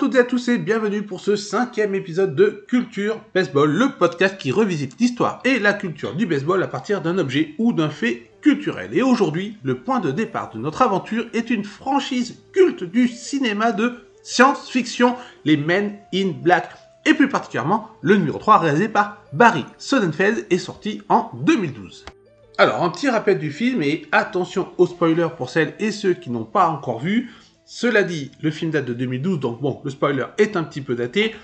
Toutes et à tous et bienvenue pour ce cinquième épisode de Culture Baseball, le podcast qui revisite l'histoire et la culture du baseball à partir d'un objet ou d'un fait culturel. Et aujourd'hui, le point de départ de notre aventure est une franchise culte du cinéma de science-fiction, les Men in Black, et plus particulièrement le numéro 3 réalisé par Barry Sonnenfeld est sorti en 2012. Alors, un petit rappel du film et attention aux spoilers pour celles et ceux qui n'ont pas encore vu. Cela dit, le film date de 2012, donc bon, le spoiler est un petit peu daté.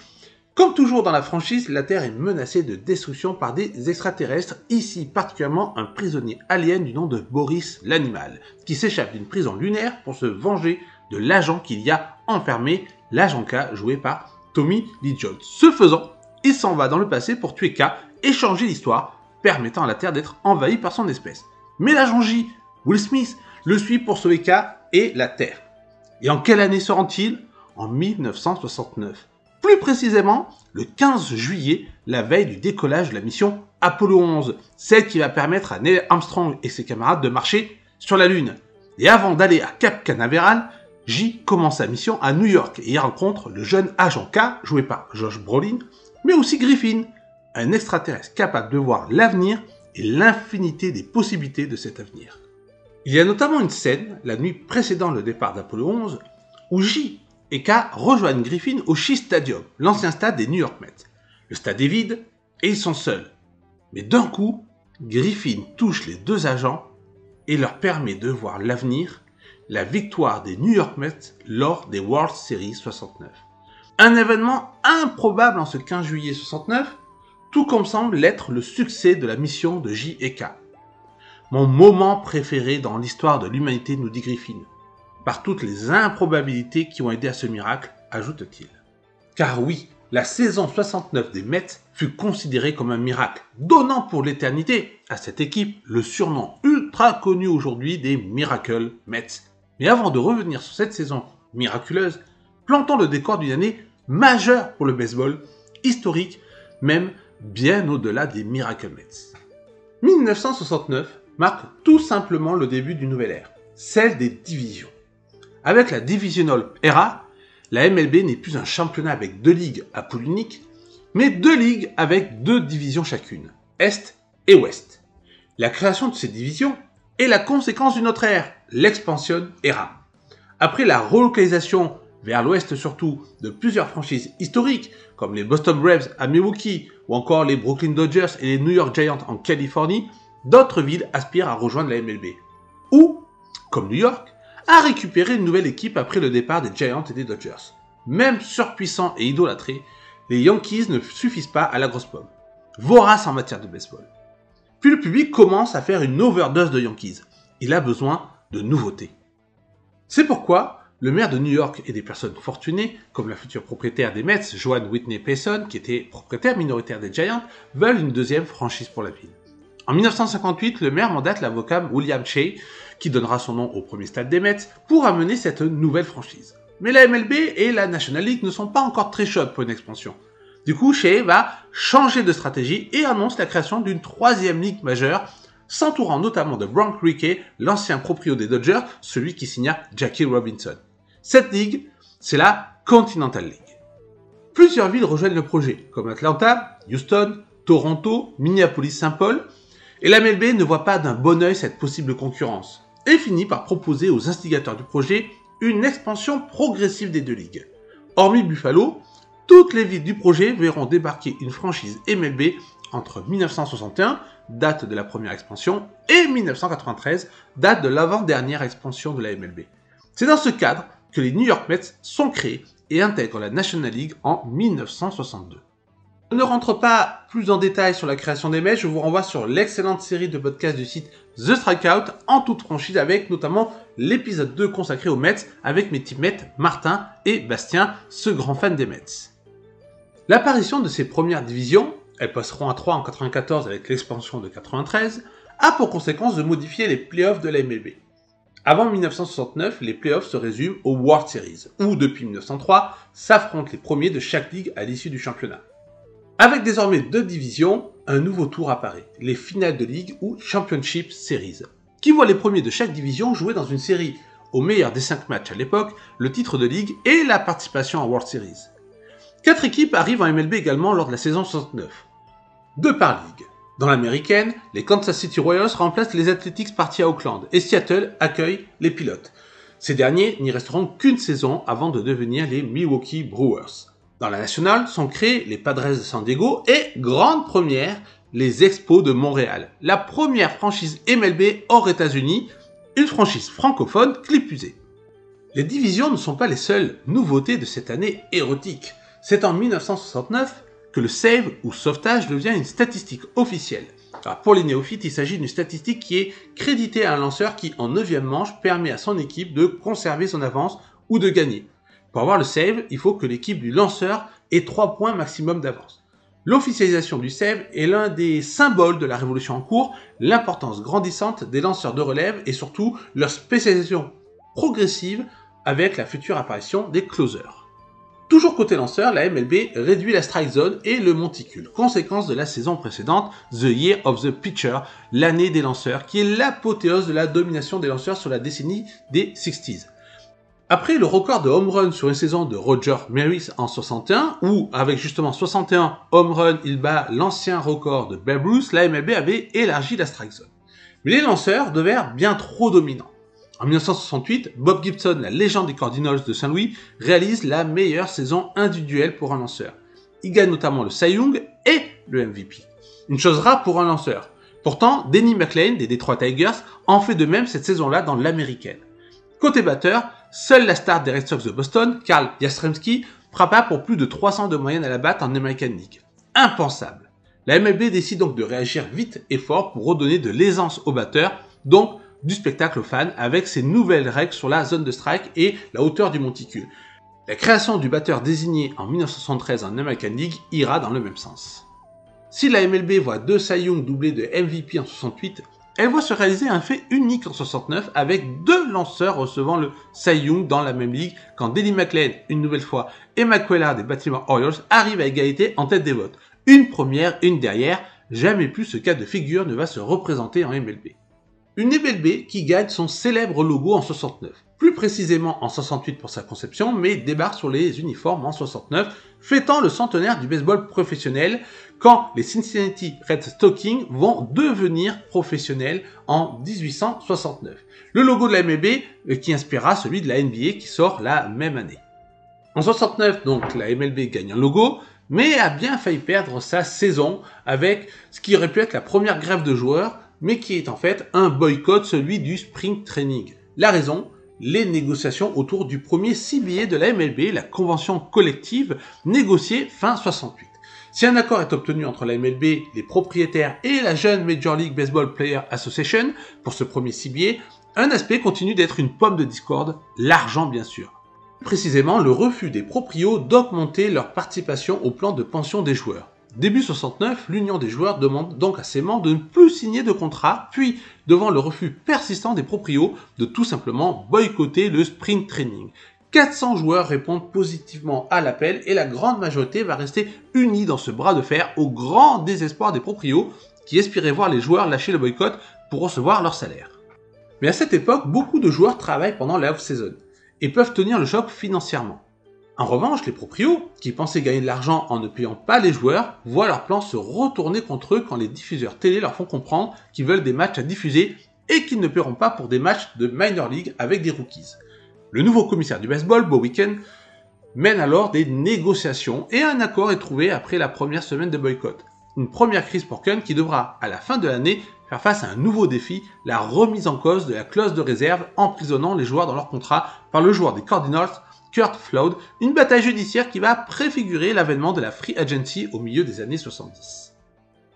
Comme toujours dans la franchise, la Terre est menacée de destruction par des extraterrestres, ici particulièrement un prisonnier alien du nom de Boris l'animal, qui s'échappe d'une prison lunaire pour se venger de l'agent qu'il y a enfermé, l'agent K joué par Tommy Lee Jones. Ce faisant, il s'en va dans le passé pour tuer K et changer l'histoire, permettant à la Terre d'être envahie par son espèce. Mais l'agent J, Will Smith, le suit pour sauver K et la Terre. Et en quelle année se rend-il En 1969. Plus précisément, le 15 juillet, la veille du décollage de la mission Apollo 11, celle qui va permettre à Neil Armstrong et ses camarades de marcher sur la Lune. Et avant d'aller à Cap Canaveral, J commence sa mission à New York et y rencontre le jeune agent K, joué par Josh Brolin, mais aussi Griffin, un extraterrestre capable de voir l'avenir et l'infinité des possibilités de cet avenir. Il y a notamment une scène, la nuit précédant le départ d'Apollo 11, où J et K rejoignent Griffin au Shea Stadium, l'ancien stade des New York Mets. Le stade est vide et ils sont seuls. Mais d'un coup, Griffin touche les deux agents et leur permet de voir l'avenir la victoire des New York Mets lors des World Series 69. Un événement improbable en ce 15 juillet 69, tout comme semble l'être le succès de la mission de J et K. Mon moment préféré dans l'histoire de l'humanité, nous dit Griffin, par toutes les improbabilités qui ont aidé à ce miracle, ajoute-t-il. Car oui, la saison 69 des Mets fut considérée comme un miracle, donnant pour l'éternité à cette équipe le surnom ultra connu aujourd'hui des Miracle Mets, mais avant de revenir sur cette saison miraculeuse, plantons le décor d'une année majeure pour le baseball, historique, même bien au-delà des Miracle Mets. 1969 marque tout simplement le début d'une nouvelle ère, celle des divisions. Avec la Divisional Era, la MLB n'est plus un championnat avec deux ligues à poule unique, mais deux ligues avec deux divisions chacune, Est et Ouest. La création de ces divisions est la conséquence d'une autre ère, l'expansion era. Après la relocalisation vers l'ouest surtout de plusieurs franchises historiques comme les Boston Braves à Milwaukee ou encore les Brooklyn Dodgers et les New York Giants en Californie, d'autres villes aspirent à rejoindre la MLB. Ou, comme New York, à récupérer une nouvelle équipe après le départ des Giants et des Dodgers. Même surpuissants et idolâtrés, les Yankees ne suffisent pas à la grosse pomme. Vorace en matière de baseball. Puis le public commence à faire une overdose de Yankees. Il a besoin de nouveautés. C'est pourquoi le maire de New York et des personnes fortunées, comme la future propriétaire des Mets, Joanne Whitney Payson, qui était propriétaire minoritaire des Giants, veulent une deuxième franchise pour la ville. En 1958, le maire mandate l'avocat William Shea, qui donnera son nom au premier stade des Mets, pour amener cette nouvelle franchise. Mais la MLB et la National League ne sont pas encore très chaudes pour une expansion. Du coup, Shea va changer de stratégie et annonce la création d'une troisième ligue majeure s'entourant notamment de Bronk Rickey, l'ancien proprio des Dodgers, celui qui signa Jackie Robinson. Cette ligue, c'est la Continental League. Plusieurs villes rejoignent le projet, comme Atlanta, Houston, Toronto, Minneapolis-Saint Paul, et la MLB ne voit pas d'un bon oeil cette possible concurrence, et finit par proposer aux instigateurs du projet une expansion progressive des deux ligues. Hormis Buffalo, toutes les villes du projet verront débarquer une franchise MLB entre 1961, date de la première expansion, et 1993, date de l'avant-dernière expansion de la MLB. C'est dans ce cadre que les New York Mets sont créés et intègrent la National League en 1962. Ne rentre pas plus en détail sur la création des Mets, je vous renvoie sur l'excellente série de podcasts du site The Strikeout en toute franchise avec notamment l'épisode 2 consacré aux Mets avec mes teammates Martin et Bastien, ce grand fan des Mets. L'apparition de ces premières divisions elles passeront à 3 en 94 avec l'expansion de 93, a pour conséquence de modifier les playoffs de la MLB. Avant 1969, les playoffs se résument aux World Series, où depuis 1903 s'affrontent les premiers de chaque ligue à l'issue du championnat. Avec désormais deux divisions, un nouveau tour apparaît, les finales de ligue ou Championship Series, qui voient les premiers de chaque division jouer dans une série? Au meilleur des 5 matchs à l'époque, le titre de ligue et la participation en World Series. Quatre équipes arrivent en MLB également lors de la saison 69. Deux par ligue. Dans l'américaine, les Kansas City Royals remplacent les Athletics partis à Oakland et Seattle accueille les pilotes. Ces derniers n'y resteront qu'une saison avant de devenir les Milwaukee Brewers. Dans la nationale sont créés les Padres de San Diego et, grande première, les Expos de Montréal, la première franchise MLB hors États-Unis, une franchise francophone clipusée. Les divisions ne sont pas les seules nouveautés de cette année érotique. C'est en 1969 que le save ou sauvetage devient une statistique officielle. pour les néophytes, il s'agit d'une statistique qui est créditée à un lanceur qui, en 9 manche, permet à son équipe de conserver son avance ou de gagner. Pour avoir le save, il faut que l'équipe du lanceur ait 3 points maximum d'avance. L'officialisation du save est l'un des symboles de la révolution en cours, l'importance grandissante des lanceurs de relève et surtout leur spécialisation progressive avec la future apparition des closers. Toujours côté lanceur, la MLB réduit la strike zone et le monticule, conséquence de la saison précédente, The Year of the Pitcher, l'année des lanceurs, qui est l'apothéose de la domination des lanceurs sur la décennie des 60s. Après le record de home run sur une saison de Roger Maris en 61, où avec justement 61 home run, il bat l'ancien record de Babe Ruth, la MLB avait élargi la strike zone. Mais les lanceurs devinrent bien trop dominants. En 1968, Bob Gibson, la légende des Cardinals de Saint-Louis, réalise la meilleure saison individuelle pour un lanceur. Il gagne notamment le Cy Young et le MVP. Une chose rare pour un lanceur. Pourtant, Denny McLean des Detroit Tigers en fait de même cette saison-là dans l'américaine. Côté batteur, seule la star des Red Sox de Boston, Karl Jastrzemski, frappa pour plus de 300 de moyenne à la batte en American League. Impensable. La MLB décide donc de réagir vite et fort pour redonner de l'aisance aux batteurs, donc du spectacle aux fans avec ses nouvelles règles sur la zone de strike et la hauteur du monticule. La création du batteur désigné en 1973 en American League ira dans le même sens. Si la MLB voit deux Cy Young doublés de MVP en 68, elle voit se réaliser un fait unique en 69 avec deux lanceurs recevant le Cy dans la même ligue quand Denny McLean, une nouvelle fois, et McQuellard des Baltimore Orioles arrivent à égalité en tête des votes. Une première, une derrière, jamais plus ce cas de figure ne va se représenter en MLB. Une MLB qui gagne son célèbre logo en 69. Plus précisément en 68 pour sa conception, mais débarque sur les uniformes en 69, fêtant le centenaire du baseball professionnel quand les Cincinnati Red Stockings vont devenir professionnels en 1869. Le logo de la MLB euh, qui inspirera celui de la NBA qui sort la même année. En 69, donc, la MLB gagne un logo, mais a bien failli perdre sa saison avec ce qui aurait pu être la première grève de joueurs mais qui est en fait un boycott, celui du Spring Training. La raison les négociations autour du premier CBA de la MLB, la convention collective négociée fin 68. Si un accord est obtenu entre la MLB, les propriétaires et la jeune Major League Baseball Player Association pour ce premier CBA, un aspect continue d'être une pomme de discorde, l'argent bien sûr. Précisément le refus des proprios d'augmenter leur participation au plan de pension des joueurs. Début 69, l'Union des joueurs demande donc à ses membres de ne plus signer de contrat, puis, devant le refus persistant des proprios, de tout simplement boycotter le sprint training. 400 joueurs répondent positivement à l'appel et la grande majorité va rester unie dans ce bras de fer au grand désespoir des proprios qui espéraient voir les joueurs lâcher le boycott pour recevoir leur salaire. Mais à cette époque, beaucoup de joueurs travaillent pendant la off-season et peuvent tenir le choc financièrement. En revanche, les proprios, qui pensaient gagner de l'argent en ne payant pas les joueurs, voient leur plan se retourner contre eux quand les diffuseurs télé leur font comprendre qu'ils veulent des matchs à diffuser et qu'ils ne paieront pas pour des matchs de minor league avec des rookies. Le nouveau commissaire du baseball, Bo Weekend, mène alors des négociations et un accord est trouvé après la première semaine de boycott. Une première crise pour Ken qui devra, à la fin de l'année, faire face à un nouveau défi, la remise en cause de la clause de réserve emprisonnant les joueurs dans leur contrat par le joueur des Cardinals Kurt Flood, une bataille judiciaire qui va préfigurer l'avènement de la Free Agency au milieu des années 70.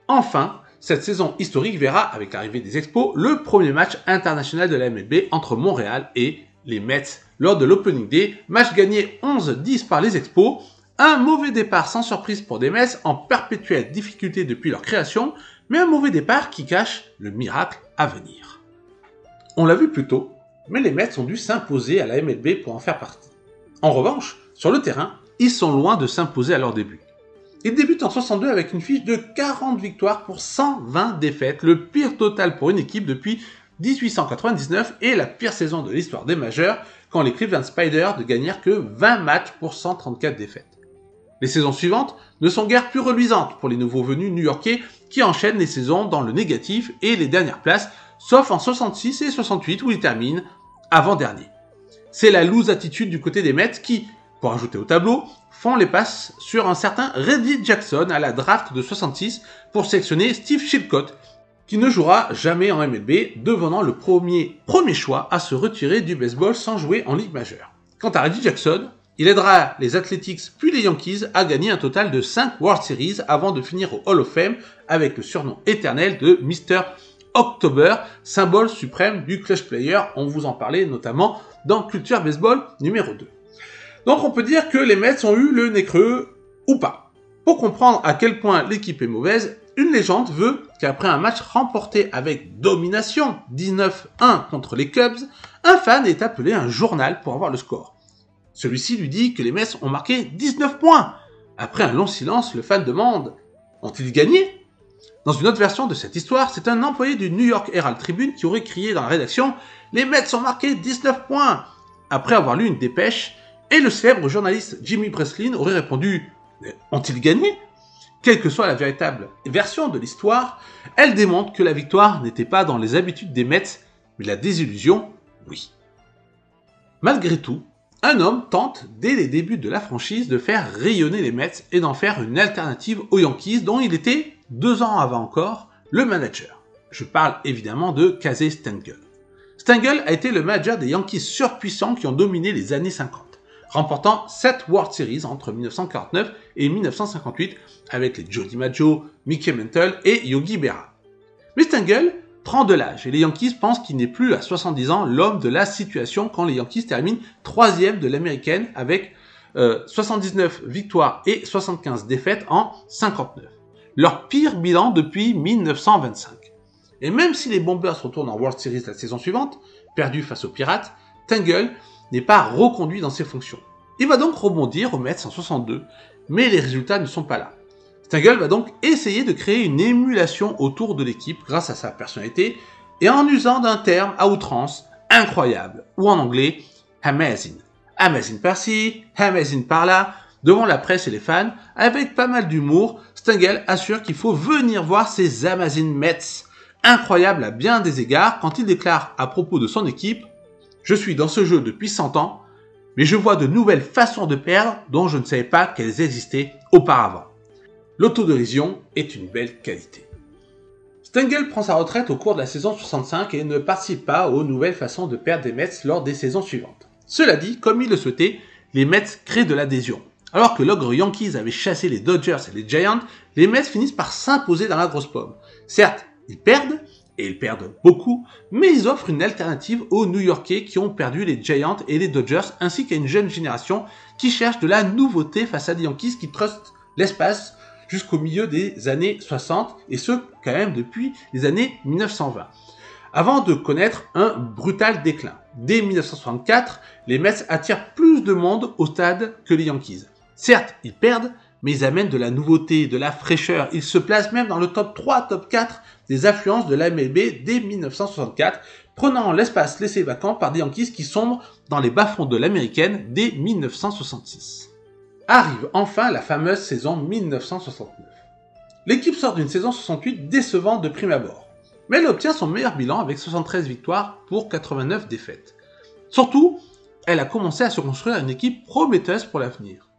Enfin, cette saison historique verra, avec l'arrivée des Expos, le premier match international de la MLB entre Montréal et les Mets lors de l'Opening Day, match gagné 11-10 par les Expos, un mauvais départ sans surprise pour des Mets en perpétuelle difficulté depuis leur création, mais un mauvais départ qui cache le miracle à venir. On l'a vu plus tôt, mais les Mets ont dû s'imposer à la MLB pour en faire partie. En revanche, sur le terrain, ils sont loin de s'imposer à leur début. Ils débutent en 62 avec une fiche de 40 victoires pour 120 défaites, le pire total pour une équipe depuis 1899 est la pire saison de l'histoire des majeurs quand les Cleveland Spiders ne gagnèrent que 20 matchs pour 134 défaites. Les saisons suivantes ne sont guère plus reluisantes pour les nouveaux venus new-yorkais qui enchaînent les saisons dans le négatif et les dernières places, sauf en 66 et 68 où ils terminent avant-dernier. C'est la loose attitude du côté des Mets qui, pour ajouter au tableau, font les passes sur un certain Reddy Jackson à la draft de 66 pour sélectionner Steve Chilcott, qui ne jouera jamais en MLB, devenant le premier, premier choix à se retirer du baseball sans jouer en Ligue majeure. Quant à Reddy Jackson, il aidera les Athletics puis les Yankees à gagner un total de 5 World Series avant de finir au Hall of Fame avec le surnom éternel de Mr. October, symbole suprême du clutch player. On vous en parlait notamment dans Culture Baseball numéro 2. Donc on peut dire que les Mets ont eu le nez creux ou pas. Pour comprendre à quel point l'équipe est mauvaise, une légende veut qu'après un match remporté avec domination 19-1 contre les Cubs, un fan ait appelé un journal pour avoir le score. Celui-ci lui dit que les Mets ont marqué 19 points. Après un long silence, le fan demande Ont-ils gagné? Dans une autre version de cette histoire, c'est un employé du New York Herald Tribune qui aurait crié dans la rédaction Les Mets ont marqué 19 points Après avoir lu une dépêche, et le célèbre journaliste Jimmy Breslin aurait répondu Ont-ils gagné? Quelle que soit la véritable version de l'histoire, elle démontre que la victoire n'était pas dans les habitudes des Mets, mais la désillusion, oui. Malgré tout, un homme tente, dès les débuts de la franchise, de faire rayonner les Mets et d'en faire une alternative aux Yankees dont il était, deux ans avant encore, le manager. Je parle évidemment de Casey Stengel. Stengel a été le manager des Yankees surpuissants qui ont dominé les années 50, remportant 7 World Series entre 1949 et 1958 avec les Joe DiMaggio, Mickey Mantle et Yogi Berra. Mais Stengel prend de l'âge et les Yankees pensent qu'il n'est plus à 70 ans l'homme de la situation quand les Yankees terminent troisième de l'américaine avec 79 euh, victoires et 75 défaites en 59. Leur pire bilan depuis 1925. Et même si les Bombers retournent en World Series la saison suivante, perdus face aux Pirates, Tangle n'est pas reconduit dans ses fonctions. Il va donc rebondir au Mets en 62, mais les résultats ne sont pas là. Stengel va donc essayer de créer une émulation autour de l'équipe grâce à sa personnalité et en usant d'un terme à outrance incroyable, ou en anglais amazing. Amazing par-ci, amazing par-là, devant la presse et les fans, avec pas mal d'humour, Stengel assure qu'il faut venir voir ces Amazing Mets, incroyables à bien des égards quand il déclare à propos de son équipe Je suis dans ce jeu depuis 100 ans, mais je vois de nouvelles façons de perdre dont je ne savais pas qu'elles existaient auparavant. L'autodérision est une belle qualité. Stengel prend sa retraite au cours de la saison 65 et ne participe pas aux nouvelles façons de perdre des Mets lors des saisons suivantes. Cela dit, comme il le souhaitait, les Mets créent de l'adhésion. Alors que l'ogre Yankees avait chassé les Dodgers et les Giants, les Mets finissent par s'imposer dans la grosse pomme. Certes, ils perdent, et ils perdent beaucoup, mais ils offrent une alternative aux New-Yorkais qui ont perdu les Giants et les Dodgers, ainsi qu'à une jeune génération qui cherche de la nouveauté face à des Yankees qui trustent l'espace jusqu'au milieu des années 60, et ce, quand même depuis les années 1920. Avant de connaître un brutal déclin. Dès 1964, les Mets attirent plus de monde au stade que les Yankees. Certes, ils perdent, mais ils amènent de la nouveauté, de la fraîcheur. Ils se placent même dans le top 3, top 4 des affluences de la MLB dès 1964, prenant l'espace laissé vacant par des Yankees qui sombrent dans les bas-fonds de l'américaine dès 1966 arrive enfin la fameuse saison 1969. L'équipe sort d'une saison 68 décevante de prime abord, mais elle obtient son meilleur bilan avec 73 victoires pour 89 défaites. Surtout, elle a commencé à se construire une équipe prometteuse pour l'avenir.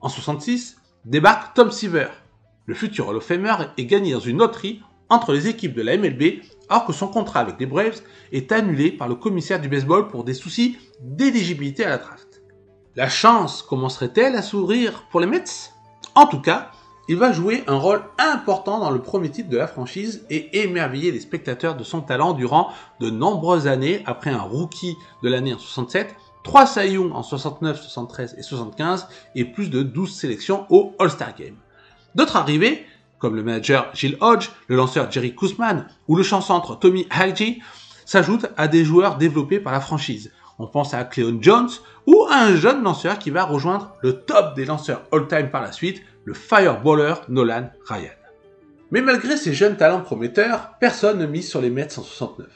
En 66, débarque Tom Seaver. Le futur Hall of Famer est gagné dans une loterie entre les équipes de la MLB alors que son contrat avec les Braves est annulé par le commissaire du baseball pour des soucis d'éligibilité à la draft. La chance commencerait-elle à sourire pour les Mets? En tout cas, il va jouer un rôle important dans le premier titre de la franchise et émerveiller les spectateurs de son talent durant de nombreuses années après un rookie de l'année en 67, 3 Cy Young en 69, 73 et 75 et plus de 12 sélections au All-Star Game. D'autres arrivées, comme le manager Gilles Hodge, le lanceur Jerry Koosman ou le chancentre Tommy Hagee, s'ajoutent à des joueurs développés par la franchise. On pense à Cleon Jones ou à un jeune lanceur qui va rejoindre le top des lanceurs all-time par la suite, le fireballer Nolan Ryan. Mais malgré ces jeunes talents prometteurs, personne ne mise sur les Mets en 69.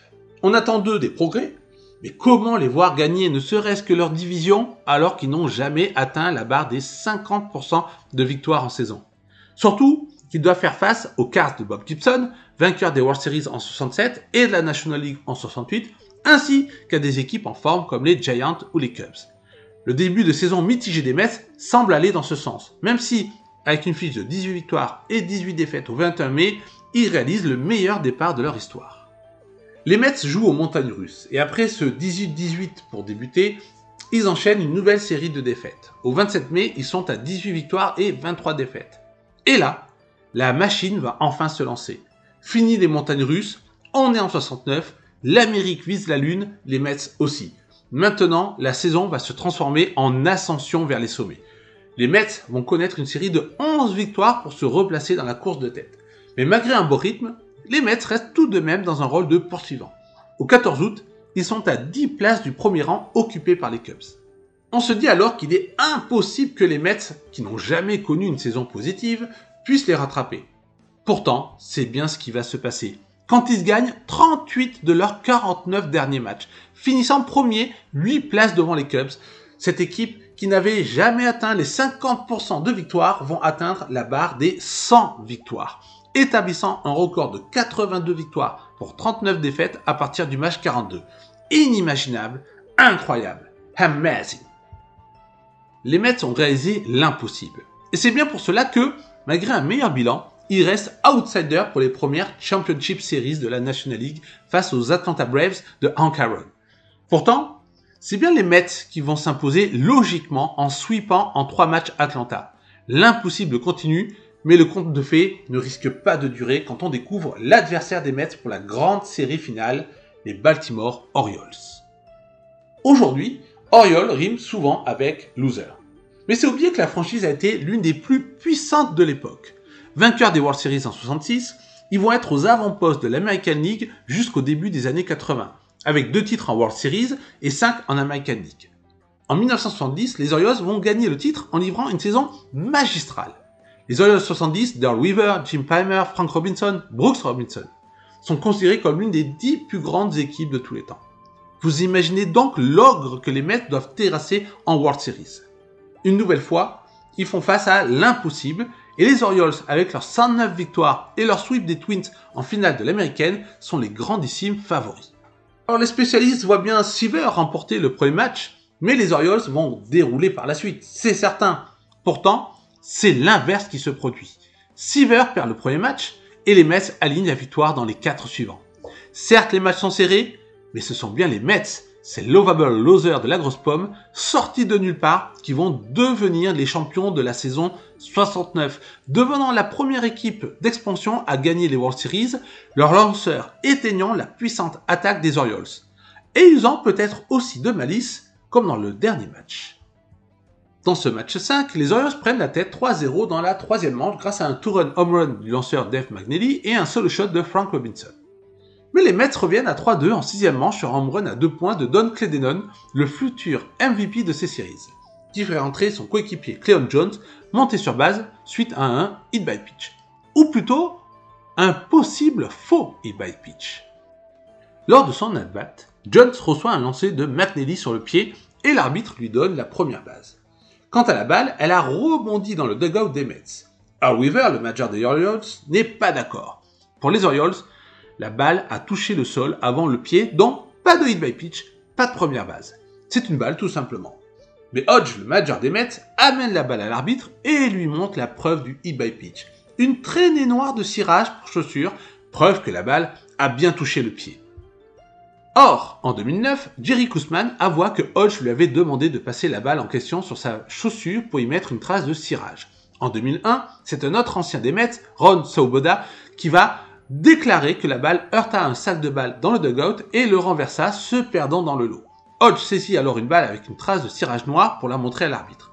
On attend d'eux des progrès, mais comment les voir gagner ne serait-ce que leur division alors qu'ils n'ont jamais atteint la barre des 50% de victoires en saison? Surtout qu'ils doivent faire face aux Cards de Bob Gibson, vainqueur des World Series en 67 et de la National League en 68, ainsi qu'à des équipes en forme comme les Giants ou les Cubs. Le début de saison mitigé des Mets semble aller dans ce sens, même si, avec une fiche de 18 victoires et 18 défaites au 21 mai, ils réalisent le meilleur départ de leur histoire. Les Mets jouent aux montagnes russes, et après ce 18-18 pour débuter, ils enchaînent une nouvelle série de défaites. Au 27 mai, ils sont à 18 victoires et 23 défaites. Et là, la machine va enfin se lancer. Fini les montagnes russes, on est en 69, l'Amérique vise la Lune, les Mets aussi. Maintenant, la saison va se transformer en ascension vers les sommets. Les Mets vont connaître une série de 11 victoires pour se replacer dans la course de tête. Mais malgré un beau rythme, les Mets restent tout de même dans un rôle de poursuivant. Au 14 août, ils sont à 10 places du premier rang occupé par les Cubs. On se dit alors qu'il est impossible que les Mets, qui n'ont jamais connu une saison positive, puissent les rattraper. Pourtant, c'est bien ce qui va se passer. Quand ils gagnent 38 de leurs 49 derniers matchs, finissant premier 8 places devant les Cubs, cette équipe qui n'avait jamais atteint les 50% de victoires vont atteindre la barre des 100 victoires, établissant un record de 82 victoires pour 39 défaites à partir du match 42. Inimaginable, incroyable, amazing. Les Mets ont réalisé l'impossible. Et c'est bien pour cela que, malgré un meilleur bilan, il reste outsider pour les premières Championship Series de la National League face aux Atlanta Braves de Hank Aaron. Pourtant, c'est bien les Mets qui vont s'imposer logiquement en sweepant en trois matchs Atlanta. L'impossible continue, mais le conte de fées ne risque pas de durer quand on découvre l'adversaire des Mets pour la grande série finale, les Baltimore Orioles. Aujourd'hui, Oriole rime souvent avec loser. Mais c'est oublier que la franchise a été l'une des plus puissantes de l'époque. Vainqueurs des World Series en 66, ils vont être aux avant-postes de l'American League jusqu'au début des années 80, avec deux titres en World Series et cinq en American League. En 1970, les Orioles vont gagner le titre en livrant une saison magistrale. Les Orioles 70, Darrell Weaver, Jim Palmer, Frank Robinson, Brooks Robinson, sont considérés comme l'une des dix plus grandes équipes de tous les temps. Vous imaginez donc l'ogre que les Mets doivent terrasser en World Series. Une nouvelle fois, ils font face à l'impossible et les Orioles, avec leurs 109 victoires et leur sweep des Twins en finale de l'américaine, sont les grandissimes favoris. Alors les spécialistes voient bien Seaver remporter le premier match, mais les Orioles vont dérouler par la suite, c'est certain. Pourtant, c'est l'inverse qui se produit. Seaver perd le premier match et les Mets alignent la victoire dans les quatre suivants. Certes, les matchs sont serrés, mais ce sont bien les Mets ces lovable losers de la grosse pomme, sortis de nulle part, qui vont devenir les champions de la saison 69, devenant la première équipe d'expansion à gagner les World Series, leur lanceur éteignant la puissante attaque des Orioles, et usant peut-être aussi de malice, comme dans le dernier match. Dans ce match 5, les Orioles prennent la tête 3-0 dans la troisième manche grâce à un two-run home run du lanceur Dave McNally et un solo shot de Frank Robinson. Mais les Mets reviennent à 3-2 en sixième manche sur un run à deux points de Don Cledenon, le futur MVP de ces séries, qui fait rentrer son coéquipier Cleon Jones, monté sur base suite à un hit by pitch. Ou plutôt, un possible faux hit by pitch. Lors de son at-bat, Jones reçoit un lancer de McNally sur le pied et l'arbitre lui donne la première base. Quant à la balle, elle a rebondi dans le dugout des Mets. Al Weaver, le manager des Orioles, n'est pas d'accord. Pour les Orioles, la balle a touché le sol avant le pied, donc pas de hit by pitch, pas de première base. C'est une balle tout simplement. Mais Hodge, le manager des Mets, amène la balle à l'arbitre et lui montre la preuve du hit by pitch. Une traînée noire de cirage pour chaussure, preuve que la balle a bien touché le pied. Or, en 2009, Jerry Koosman avoua que Hodge lui avait demandé de passer la balle en question sur sa chaussure pour y mettre une trace de cirage. En 2001, c'est un autre ancien des Mets, Ron Sauboda, qui va déclarer que la balle heurta un sac de balles dans le dugout et le renversa, se perdant dans le lot. Hodge saisit alors une balle avec une trace de cirage noir pour la montrer à l'arbitre.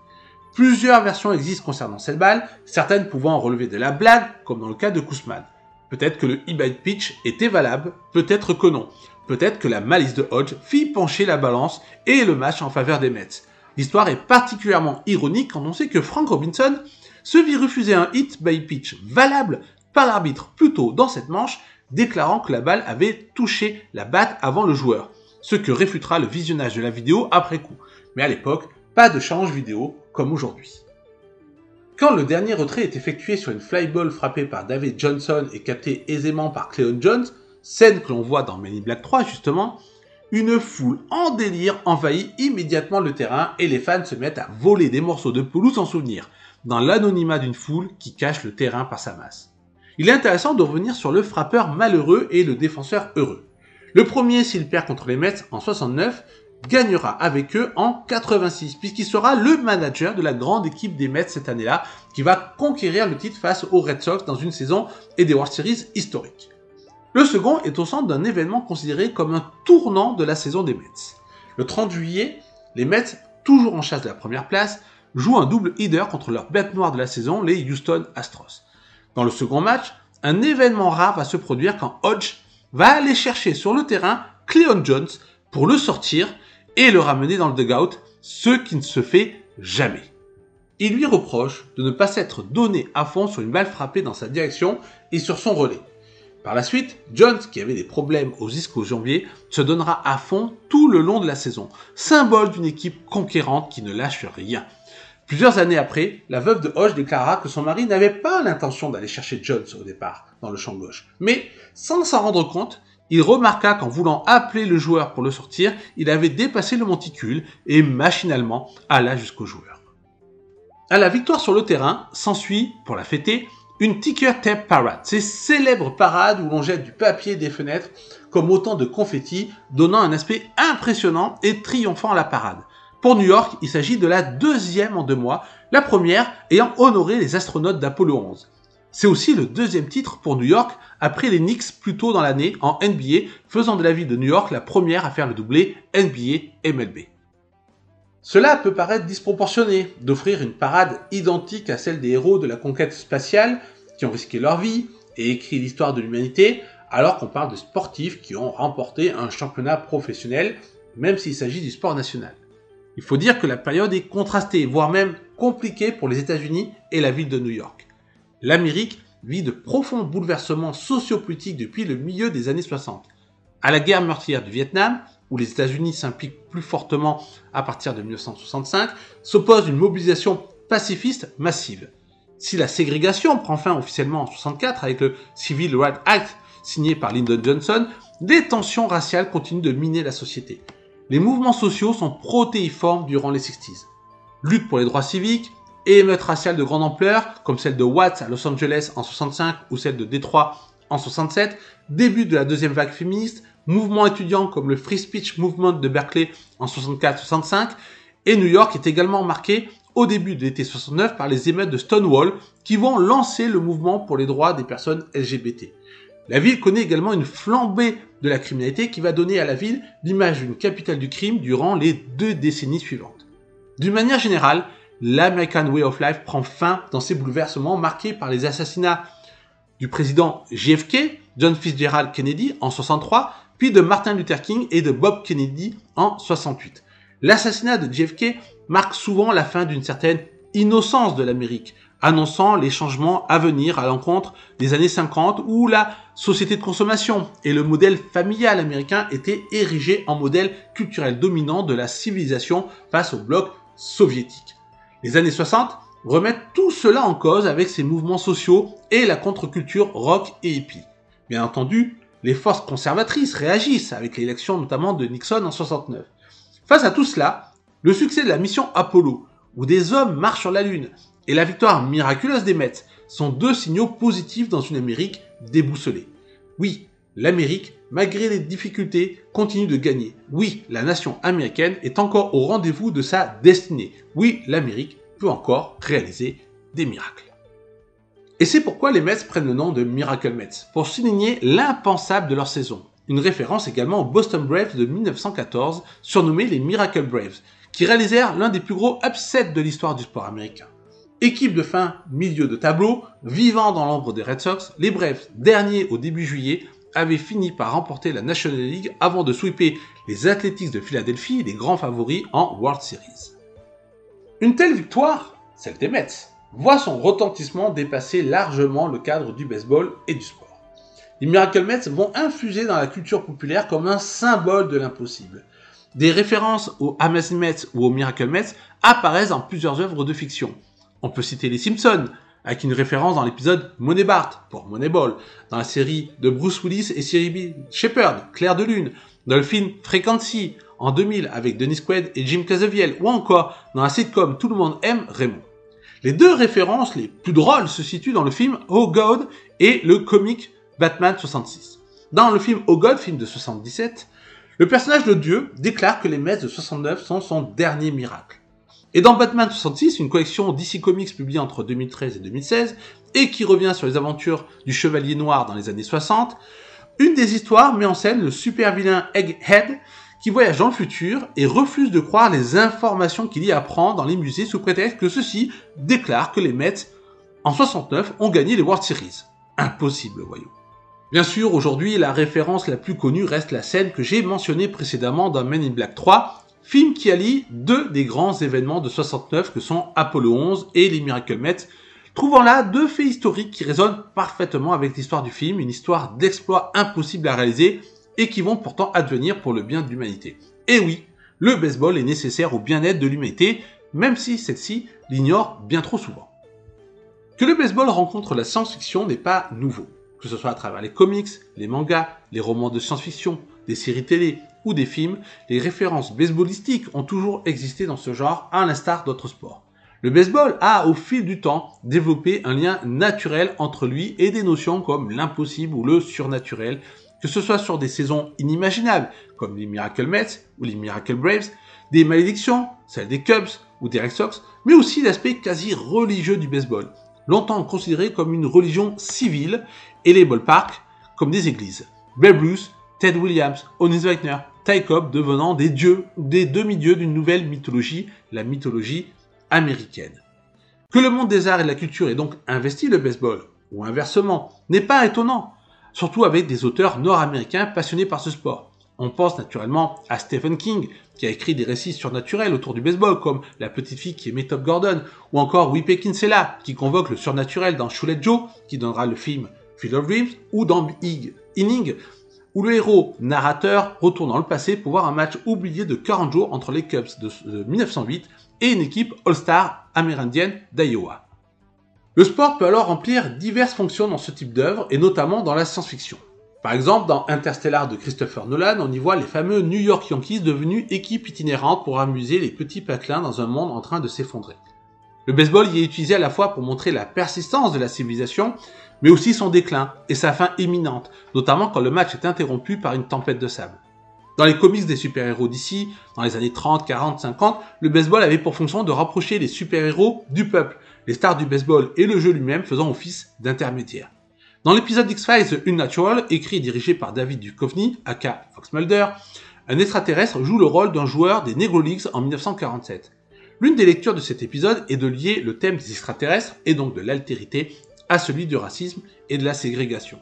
Plusieurs versions existent concernant cette balle, certaines pouvant relever de la blague, comme dans le cas de Kousman. Peut-être que le e pitch était valable, peut-être que non. Peut-être que la malice de Hodge fit pencher la balance et le match en faveur des Mets. L'histoire est particulièrement ironique quand on sait que Frank Robinson se vit refuser un hit by pitch valable par l'arbitre plus tôt dans cette manche, déclarant que la balle avait touché la batte avant le joueur, ce que réfutera le visionnage de la vidéo après coup. Mais à l'époque, pas de challenge vidéo comme aujourd'hui. Quand le dernier retrait est effectué sur une flyball frappée par David Johnson et captée aisément par Cleon Jones, scène que l'on voit dans Men in Black 3 justement, une foule en délire envahit immédiatement le terrain et les fans se mettent à voler des morceaux de pelouse en souvenir, dans l'anonymat d'une foule qui cache le terrain par sa masse. Il est intéressant de revenir sur le frappeur malheureux et le défenseur heureux. Le premier, s'il perd contre les Mets en 69, gagnera avec eux en 86, puisqu'il sera le manager de la grande équipe des Mets cette année-là, qui va conquérir le titre face aux Red Sox dans une saison et des World Series historiques. Le second est au centre d'un événement considéré comme un tournant de la saison des Mets. Le 30 juillet, les Mets, toujours en chasse de la première place, jouent un double header contre leur bête noire de la saison, les Houston Astros. Dans le second match, un événement rare va se produire quand Hodge va aller chercher sur le terrain Cleon Jones pour le sortir et le ramener dans le dugout, ce qui ne se fait jamais. Il lui reproche de ne pas s'être donné à fond sur une balle frappée dans sa direction et sur son relais. Par la suite, Jones, qui avait des problèmes aux ischio-jambiers, se donnera à fond tout le long de la saison, symbole d'une équipe conquérante qui ne lâche rien. Plusieurs années après, la veuve de Hodge déclara que son mari n'avait pas l'intention d'aller chercher Jones au départ, dans le champ gauche. Mais, sans s'en rendre compte, il remarqua qu'en voulant appeler le joueur pour le sortir, il avait dépassé le monticule et machinalement alla jusqu'au joueur. À la victoire sur le terrain, s'ensuit, pour la fêter, une ticker tape parade, ces célèbres parades où l'on jette du papier des fenêtres comme autant de confettis, donnant un aspect impressionnant et triomphant à la parade. Pour New York, il s'agit de la deuxième en deux mois, la première ayant honoré les astronautes d'Apollo 11. C'est aussi le deuxième titre pour New York après les Knicks plus tôt dans l'année en NBA, faisant de la ville de New York la première à faire le doublé NBA-MLB. Cela peut paraître disproportionné d'offrir une parade identique à celle des héros de la conquête spatiale qui ont risqué leur vie et écrit l'histoire de l'humanité, alors qu'on parle de sportifs qui ont remporté un championnat professionnel, même s'il s'agit du sport national. Il faut dire que la période est contrastée, voire même compliquée pour les États-Unis et la ville de New York. L'Amérique vit de profonds bouleversements sociopolitiques depuis le milieu des années 60. À la guerre meurtrière du Vietnam, où les États-Unis s'impliquent plus fortement à partir de 1965, s'oppose une mobilisation pacifiste massive. Si la ségrégation prend fin officiellement en 64 avec le Civil Rights Act signé par Lyndon Johnson, des tensions raciales continuent de miner la société les mouvements sociaux sont protéiformes durant les 60s. Lutte pour les droits civiques, émeutes raciales de grande ampleur, comme celle de Watts à Los Angeles en 65 ou celle de Détroit en 67, début de la deuxième vague féministe, mouvements étudiants comme le Free Speech Movement de Berkeley en 64-65, et New York est également marqué au début de l'été 69 par les émeutes de Stonewall qui vont lancer le mouvement pour les droits des personnes LGBT. La ville connaît également une flambée de la criminalité qui va donner à la ville l'image d'une capitale du crime durant les deux décennies suivantes. D'une manière générale, l'American Way of Life prend fin dans ces bouleversements marqués par les assassinats du président JFK, John Fitzgerald Kennedy en 63, puis de Martin Luther King et de Bob Kennedy en 68. L'assassinat de JFK marque souvent la fin d'une certaine innocence de l'Amérique, annonçant les changements à venir à l'encontre des années 50 où la société de consommation et le modèle familial américain étaient érigés en modèle culturel dominant de la civilisation face au bloc soviétique. Les années 60 remettent tout cela en cause avec ces mouvements sociaux et la contre-culture rock et hippie. Bien entendu, les forces conservatrices réagissent avec l'élection notamment de Nixon en 69. Face à tout cela, le succès de la mission Apollo, où des hommes marchent sur la Lune, et la victoire miraculeuse des Mets sont deux signaux positifs dans une Amérique déboussolée. Oui, l'Amérique, malgré les difficultés, continue de gagner. Oui, la nation américaine est encore au rendez-vous de sa destinée. Oui, l'Amérique peut encore réaliser des miracles. Et c'est pourquoi les Mets prennent le nom de Miracle Mets, pour souligner l'impensable de leur saison. Une référence également aux Boston Braves de 1914, surnommés les Miracle Braves, qui réalisèrent l'un des plus gros upsets de l'histoire du sport américain. Équipe de fin milieu de tableau, vivant dans l'ombre des Red Sox, les Braves, derniers au début juillet, avaient fini par remporter la National League avant de sweeper les Athletics de Philadelphie, les grands favoris en World Series. Une telle victoire, celle des Mets, voit son retentissement dépasser largement le cadre du baseball et du sport. les Miracle Mets vont infuser dans la culture populaire comme un symbole de l'impossible. Des références aux Amazing Mets ou aux Miracle Mets apparaissent dans plusieurs œuvres de fiction. On peut citer Les Simpsons, avec une référence dans l'épisode Moneybart pour Moneyball, dans la série de Bruce Willis et Siri Shepard, Claire de Lune, dans le film Frequency en 2000 avec Denis Quaid et Jim Caviezel, ou encore dans la sitcom Tout le monde aime Raymond. Les deux références les plus drôles se situent dans le film Oh God et le comic Batman 66. Dans le film Oh God, film de 77, le personnage de Dieu déclare que les Mets de 69 sont son dernier miracle. Et dans Batman 66, une collection DC Comics publiée entre 2013 et 2016, et qui revient sur les aventures du Chevalier Noir dans les années 60, une des histoires met en scène le super vilain Egghead, qui voyage dans le futur et refuse de croire les informations qu'il y apprend dans les musées sous prétexte que ceux-ci déclarent que les Mets, en 69, ont gagné les World Series. Impossible, voyons. Bien sûr, aujourd'hui, la référence la plus connue reste la scène que j'ai mentionnée précédemment dans Men in Black 3, film qui allie deux des grands événements de 69 que sont Apollo 11 et les Miracle Mets, trouvant là deux faits historiques qui résonnent parfaitement avec l'histoire du film, une histoire d'exploits impossibles à réaliser et qui vont pourtant advenir pour le bien de l'humanité. Et oui, le baseball est nécessaire au bien-être de l'humanité, même si celle-ci l'ignore bien trop souvent. Que le baseball rencontre la science-fiction n'est pas nouveau, que ce soit à travers les comics, les mangas, les romans de science-fiction, des séries télé ou des films, les références baseballistiques ont toujours existé dans ce genre, à l'instar d'autres sports. Le baseball a, au fil du temps, développé un lien naturel entre lui et des notions comme l'impossible ou le surnaturel, que ce soit sur des saisons inimaginables, comme les Miracle Mets ou les Miracle Braves, des malédictions, celles des Cubs ou des Red Sox, mais aussi l'aspect quasi religieux du baseball, longtemps considéré comme une religion civile, et les ballparks comme des églises. Babe Ruth, Ted Williams, Onis Wagner, Ty Cobb devenant des dieux ou des demi-dieux d'une nouvelle mythologie, la mythologie américaine. Que le monde des arts et de la culture ait donc investi le baseball, ou inversement, n'est pas étonnant, surtout avec des auteurs nord-américains passionnés par ce sport. On pense naturellement à Stephen King, qui a écrit des récits surnaturels autour du baseball, comme La petite fille qui aimait Top Gordon, ou encore Wipe Kinsella, qui convoque le surnaturel dans Shoeless Joe, qui donnera le film Field of Dreams, ou dans Big Inning, où le héros narrateur retourne dans le passé pour voir un match oublié de 40 jours entre les Cubs de 1908 et une équipe All-Star amérindienne d'Iowa. Le sport peut alors remplir diverses fonctions dans ce type d'œuvre, et notamment dans la science-fiction. Par exemple, dans Interstellar de Christopher Nolan, on y voit les fameux New York Yankees devenus équipe itinérante pour amuser les petits patelins dans un monde en train de s'effondrer. Le baseball y est utilisé à la fois pour montrer la persistance de la civilisation, mais aussi son déclin et sa fin imminente, notamment quand le match est interrompu par une tempête de sable. Dans les comics des super-héros d'ici, dans les années 30, 40, 50, le baseball avait pour fonction de rapprocher les super-héros du peuple, les stars du baseball et le jeu lui-même faisant office d'intermédiaire. Dans l'épisode X-Files Unnatural, écrit et dirigé par David Duchovny, aka Fox Mulder, un extraterrestre joue le rôle d'un joueur des Negro Leagues en 1947. L'une des lectures de cet épisode est de lier le thème des extraterrestres, et donc de l'altérité, à celui du racisme et de la ségrégation.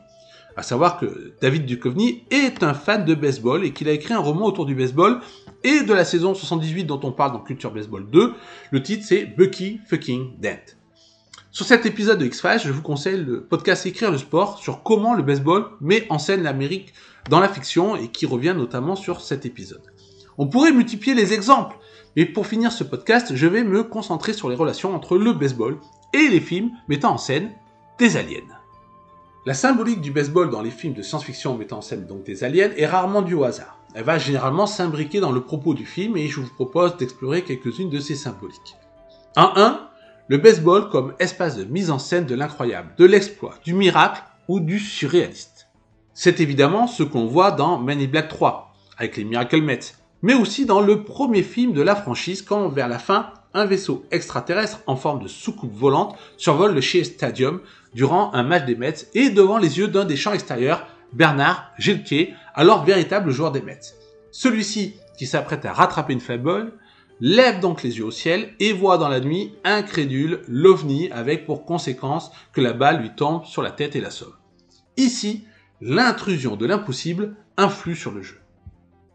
À savoir que David Duchovny est un fan de baseball et qu'il a écrit un roman autour du baseball et de la saison 78 dont on parle dans Culture Baseball 2. Le titre c'est Bucky Fucking Dent. Sur cet épisode de X-Files, je vous conseille le podcast Écrire le sport sur comment le baseball met en scène l'Amérique dans la fiction et qui revient notamment sur cet épisode. On pourrait multiplier les exemples, mais pour finir ce podcast, je vais me concentrer sur les relations entre le baseball et les films mettant en scène des aliens. La symbolique du baseball dans les films de science-fiction mettant en scène donc des aliens est rarement due au hasard. Elle va généralement s'imbriquer dans le propos du film et je vous propose d'explorer quelques-unes de ces symboliques. En 1, le baseball comme espace de mise en scène de l'incroyable, de l'exploit, du miracle ou du surréaliste. C'est évidemment ce qu'on voit dans in Black 3, avec les Miracle Mets, mais aussi dans le premier film de la franchise quand, vers la fin, un vaisseau extraterrestre en forme de soucoupe volante survole le Shea Stadium durant un match des Mets et devant les yeux d'un des champs extérieurs, Bernard Gilkey, alors véritable joueur des Mets. Celui-ci, qui s'apprête à rattraper une faible lève donc les yeux au ciel et voit dans la nuit, incrédule, l'ovni avec pour conséquence que la balle lui tombe sur la tête et la sauve. Ici, l'intrusion de l'impossible influe sur le jeu.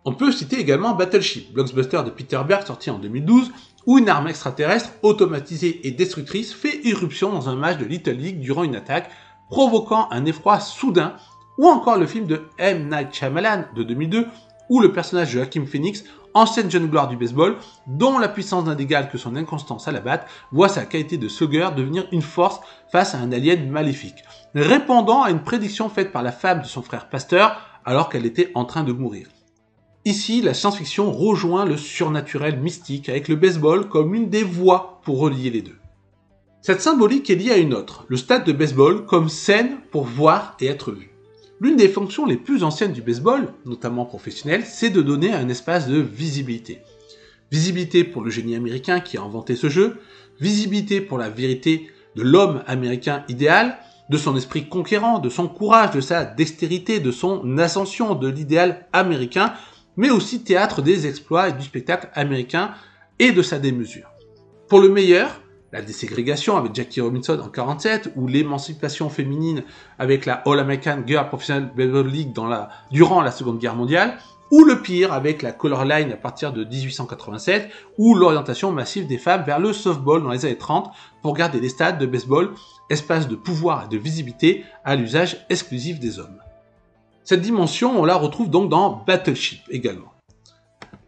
On peut citer également Battleship, blockbuster de Peter Berg sorti en 2012, où une arme extraterrestre automatisée et destructrice fait irruption dans un match de Little League durant une attaque, provoquant un effroi soudain ou encore le film de M. Night Shyamalan de 2002, où le personnage de Hakim Phoenix, ancienne jeune gloire du baseball, dont la puissance d'un égal que son inconstance à la batte, voit sa qualité de slugger devenir une force face à un alien maléfique, répondant à une prédiction faite par la femme de son frère pasteur alors qu'elle était en train de mourir. Ici, la science-fiction rejoint le surnaturel mystique avec le baseball comme une des voies pour relier les deux. Cette symbolique est liée à une autre, le stade de baseball comme scène pour voir et être vu. L'une des fonctions les plus anciennes du baseball, notamment professionnel, c'est de donner un espace de visibilité. Visibilité pour le génie américain qui a inventé ce jeu, visibilité pour la vérité de l'homme américain idéal, de son esprit conquérant, de son courage, de sa dextérité, de son ascension, de l'idéal américain, mais aussi théâtre des exploits et du spectacle américain et de sa démesure. Pour le meilleur, la déségrégation avec Jackie Robinson en 47 ou l'émancipation féminine avec la All-American Girl Professional Baseball League dans la, durant la Seconde Guerre mondiale, ou le pire avec la Color Line à partir de 1887, ou l'orientation massive des femmes vers le softball dans les années 30 pour garder les stades de baseball, espace de pouvoir et de visibilité à l'usage exclusif des hommes. Cette dimension, on la retrouve donc dans Battleship également.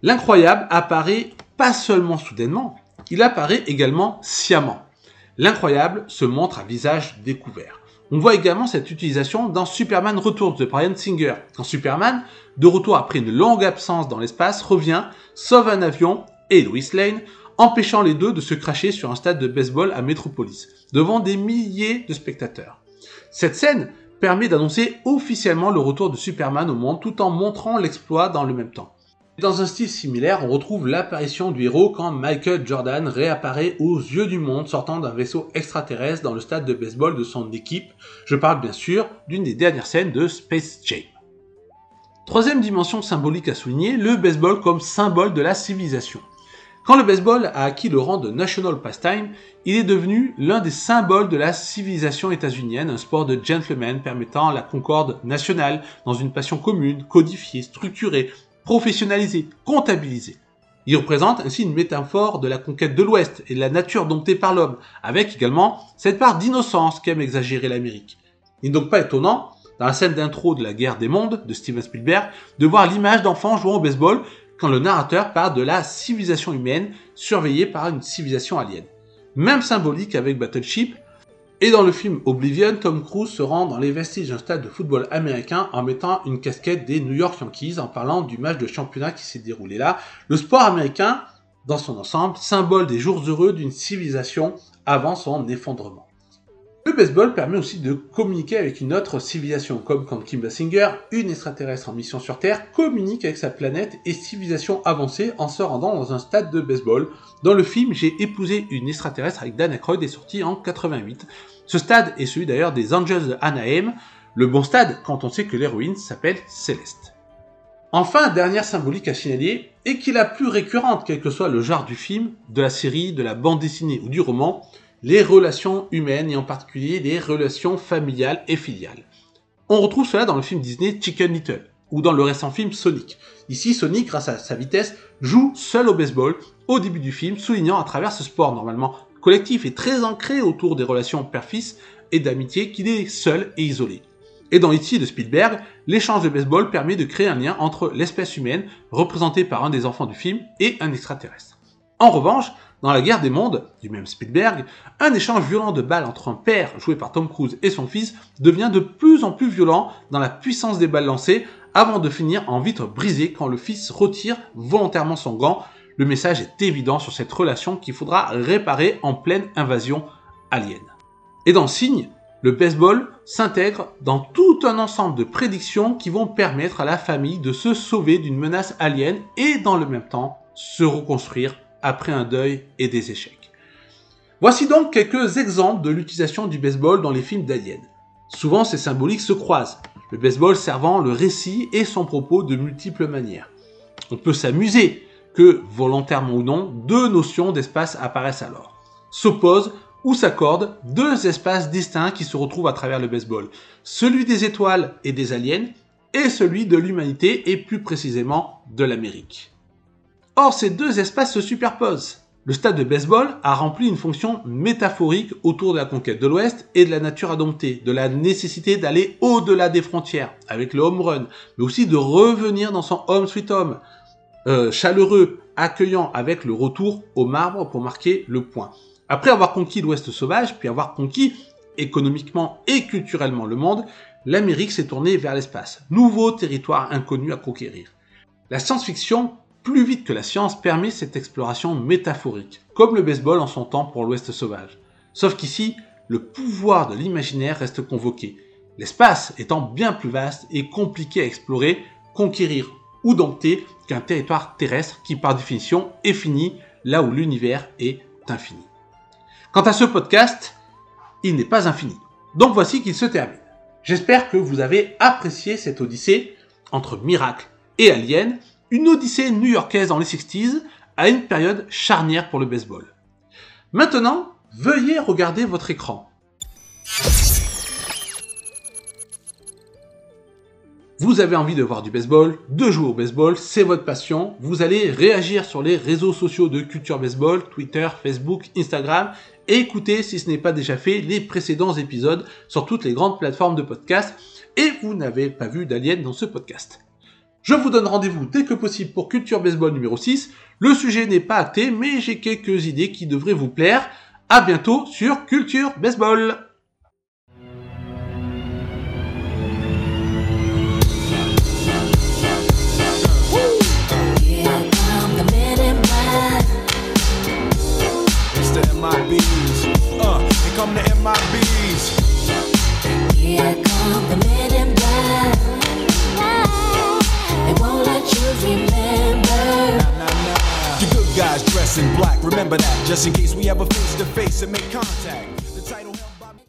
L'incroyable apparaît pas seulement soudainement, il apparaît également sciemment. L'incroyable se montre à visage découvert. On voit également cette utilisation dans Superman Returns de Brian Singer, quand Superman, de retour après une longue absence dans l'espace, revient, sauve un avion et Lois Lane, empêchant les deux de se cracher sur un stade de baseball à Metropolis, devant des milliers de spectateurs. Cette scène permet d'annoncer officiellement le retour de Superman au monde tout en montrant l'exploit dans le même temps. Dans un style similaire, on retrouve l'apparition du héros quand Michael Jordan réapparaît aux yeux du monde sortant d'un vaisseau extraterrestre dans le stade de baseball de son équipe. Je parle bien sûr d'une des dernières scènes de Space Jam. Troisième dimension symbolique à souligner, le baseball comme symbole de la civilisation. Quand le baseball a acquis le rang de national pastime, il est devenu l'un des symboles de la civilisation états-unienne, un sport de gentlemen permettant la concorde nationale dans une passion commune, codifiée, structurée, professionnalisé, comptabilisé. Il représente ainsi une métaphore de la conquête de l'Ouest et de la nature domptée par l'homme, avec également cette part d'innocence qu'aime exagérer l'Amérique. Il n'est donc pas étonnant, dans la scène d'intro de la guerre des mondes de Steven Spielberg, de voir l'image d'enfants jouant au baseball quand le narrateur parle de la civilisation humaine surveillée par une civilisation alien. Même symbolique avec Battleship, et dans le film Oblivion, Tom Cruise se rend dans les vestiges d'un stade de football américain en mettant une casquette des New York Yankees en parlant du match de championnat qui s'est déroulé là. Le sport américain, dans son ensemble, symbole des jours heureux d'une civilisation avant son effondrement. Le baseball permet aussi de communiquer avec une autre civilisation, comme quand Kim Basinger, une extraterrestre en mission sur Terre, communique avec sa planète et civilisation avancée en se rendant dans un stade de baseball. Dans le film J'ai épousé une extraterrestre avec Dan Aykroyd est sorti en 88. Ce stade est celui d'ailleurs des Angels de Anaheim, le bon stade quand on sait que l'héroïne s'appelle Céleste. Enfin, dernière symbolique à signaler, et qui est la plus récurrente, quel que soit le genre du film, de la série, de la bande dessinée ou du roman, les relations humaines et en particulier les relations familiales et filiales. On retrouve cela dans le film Disney Chicken Little ou dans le récent film Sonic. Ici, Sonic, grâce à sa vitesse, joue seul au baseball au début du film, soulignant à travers ce sport normalement collectif et très ancré autour des relations père-fils et d'amitié qu'il est seul et isolé. Et dans E.T. de Spielberg, l'échange de baseball permet de créer un lien entre l'espèce humaine, représentée par un des enfants du film, et un extraterrestre. En revanche, dans La guerre des mondes, du même Spielberg, un échange violent de balles entre un père, joué par Tom Cruise, et son fils devient de plus en plus violent dans la puissance des balles lancées, avant de finir en vitre brisée quand le fils retire volontairement son gant. Le message est évident sur cette relation qu'il faudra réparer en pleine invasion alien. Et dans Signe, le baseball s'intègre dans tout un ensemble de prédictions qui vont permettre à la famille de se sauver d'une menace alien et dans le même temps se reconstruire après un deuil et des échecs. Voici donc quelques exemples de l'utilisation du baseball dans les films d'aliens. Souvent ces symboliques se croisent, le baseball servant le récit et son propos de multiples manières. On peut s'amuser que, volontairement ou non, deux notions d'espace apparaissent alors. S'opposent ou s'accordent deux espaces distincts qui se retrouvent à travers le baseball. Celui des étoiles et des aliens et celui de l'humanité et plus précisément de l'Amérique. Or, ces deux espaces se superposent. Le stade de baseball a rempli une fonction métaphorique autour de la conquête de l'Ouest et de la nature à dompter, de la nécessité d'aller au-delà des frontières avec le home run, mais aussi de revenir dans son home sweet home, euh, chaleureux, accueillant avec le retour au marbre pour marquer le point. Après avoir conquis l'Ouest sauvage, puis avoir conquis économiquement et culturellement le monde, l'Amérique s'est tournée vers l'espace, nouveau territoire inconnu à conquérir. La science-fiction plus vite que la science permet cette exploration métaphorique, comme le baseball en son temps pour l'Ouest sauvage. Sauf qu'ici, le pouvoir de l'imaginaire reste convoqué, l'espace étant bien plus vaste et compliqué à explorer, conquérir ou dompter qu'un territoire terrestre qui par définition est fini là où l'univers est infini. Quant à ce podcast, il n'est pas infini. Donc voici qu'il se termine. J'espère que vous avez apprécié cette odyssée entre miracle et alien une odyssée new-yorkaise dans les 60s à une période charnière pour le baseball. Maintenant, veuillez regarder votre écran. Vous avez envie de voir du baseball, de jouer au baseball, c'est votre passion. Vous allez réagir sur les réseaux sociaux de Culture Baseball, Twitter, Facebook, Instagram, et écouter, si ce n'est pas déjà fait, les précédents épisodes sur toutes les grandes plateformes de podcast. Et vous n'avez pas vu d'Alien dans ce podcast. Je vous donne rendez-vous dès que possible pour Culture Baseball numéro 6. Le sujet n'est pas acté, mais j'ai quelques idées qui devraient vous plaire. À bientôt sur Culture Baseball. come the MIBs. Here come the men in black. They won't let you remember. Good guys dressed in black, remember that. Just in case we ever face to face and make contact.